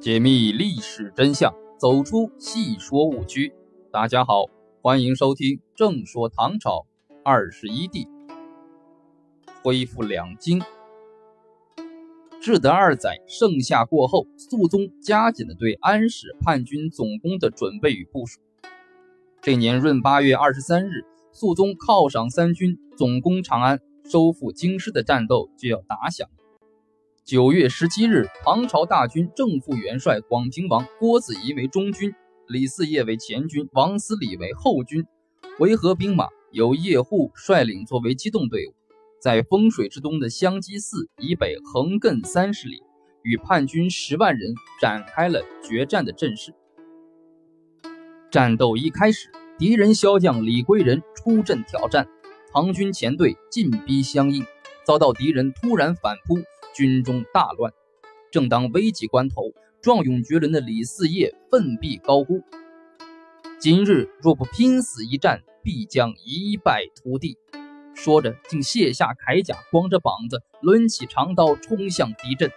解密历史真相，走出戏说误区。大家好，欢迎收听《正说唐朝二十一帝》，恢复两京。至德二载盛夏过后，肃宗加紧了对安史叛军总攻的准备与部署。这年闰八月二十三日，肃宗犒赏三军总攻长安、收复京师的战斗就要打响。九月十七日，唐朝大军正副元帅广平王郭子仪为中军，李嗣业为前军，王思礼为后军。回纥兵马由叶护率领作为机动队伍，在风水之东的香积寺以北横亘三十里，与叛军十万人展开了决战的阵势。战斗一开始，敌人骁将李归仁出阵挑战，唐军前队进逼相应，遭到敌人突然反扑。军中大乱，正当危急关头，壮勇绝伦的李嗣业奋臂高呼：“今日若不拼死一战，必将一败涂地。”说着，竟卸下铠甲，光着膀子，抡起长刀冲向敌阵。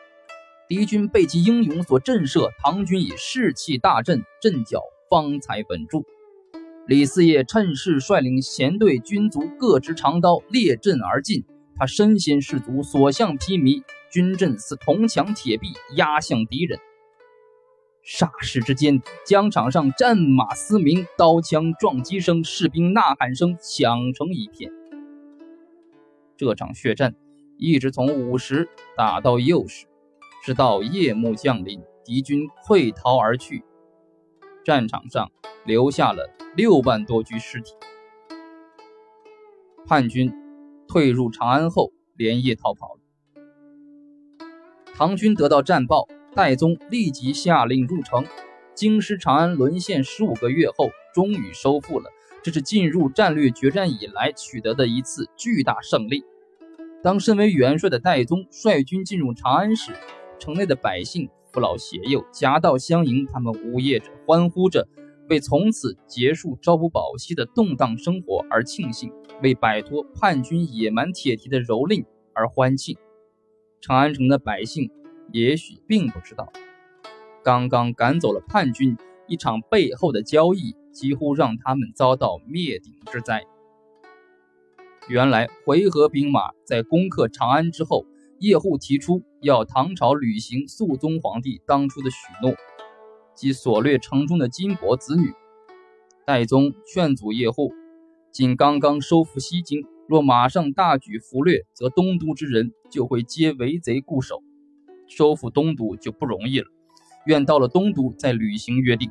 敌军被其英勇所震慑，唐军以士气大振，阵脚方才稳住。李嗣业趁势率领前队军卒各执长刀，列阵而进。他身先士卒，所向披靡。军阵似铜墙铁壁，压向敌人。霎时之间，疆场上战马嘶鸣，刀枪撞击声，士兵呐喊声响成一片。这场血战一直从午时打到酉时，直到夜幕降临，敌军溃逃而去，战场上留下了六万多具尸体。叛军退入长安后，连夜逃跑。唐军得到战报，戴宗立即下令入城。京师长安沦陷十五个月后，终于收复了。这是进入战略决战以来取得的一次巨大胜利。当身为元帅的戴宗率军进入长安时，城内的百姓父老携幼夹道相迎，他们呜咽着，欢呼着，为从此结束朝不保夕的动荡生活而庆幸，为摆脱叛军野蛮铁蹄的蹂躏而欢庆。长安城的百姓也许并不知道，刚刚赶走了叛军，一场背后的交易几乎让他们遭到灭顶之灾。原来回纥兵马在攻克长安之后，叶护提出要唐朝履行肃宗皇帝当初的许诺，即所掠城中的金帛子女。代宗劝阻叶护，仅刚刚收复西京。若马上大举俘掠，则东都之人就会皆为贼固守，收复东都就不容易了。愿到了东都再履行约定。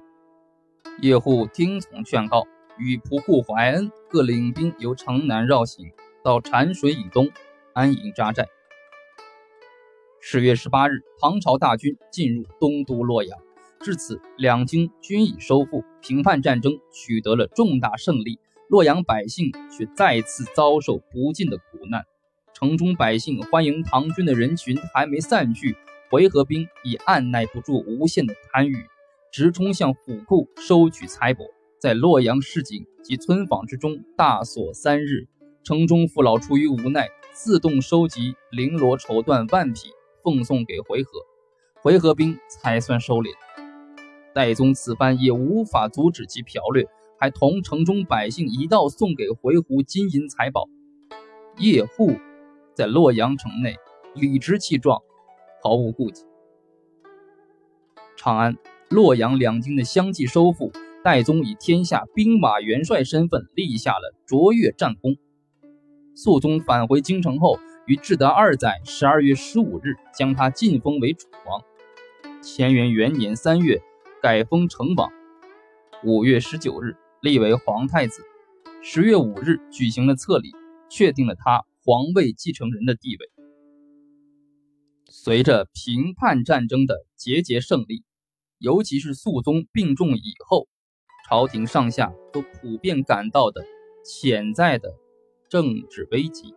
叶护听从劝告，与仆固怀恩各领兵由城南绕行，到禅水以东安营扎寨。十月十八日，唐朝大军进入东都洛阳，至此两京均已收复，平叛战争取得了重大胜利。洛阳百姓却再次遭受不尽的苦难，城中百姓欢迎唐军的人群还没散去，回纥兵已按耐不住无限的贪欲，直冲向府库收取财帛，在洛阳市井及村坊之中大锁三日。城中父老出于无奈，自动收集绫罗绸缎万匹，奉送给回纥，回纥兵才算收敛。戴宗此番也无法阻止其剽掠。还同城中百姓一道送给回鹘金银财宝。叶护在洛阳城内理直气壮，毫无顾忌。长安、洛阳两京的相继收复，代宗以天下兵马元帅身份立下了卓越战功。肃宗返回京城后，于至德二载十二月十五日将他晋封为楚王。乾元元年三月改封成王。五月十九日。立为皇太子，十月五日举行了册礼，确定了他皇位继承人的地位。随着平叛战争的节节胜利，尤其是肃宗病重以后，朝廷上下都普遍感到的潜在的政治危机。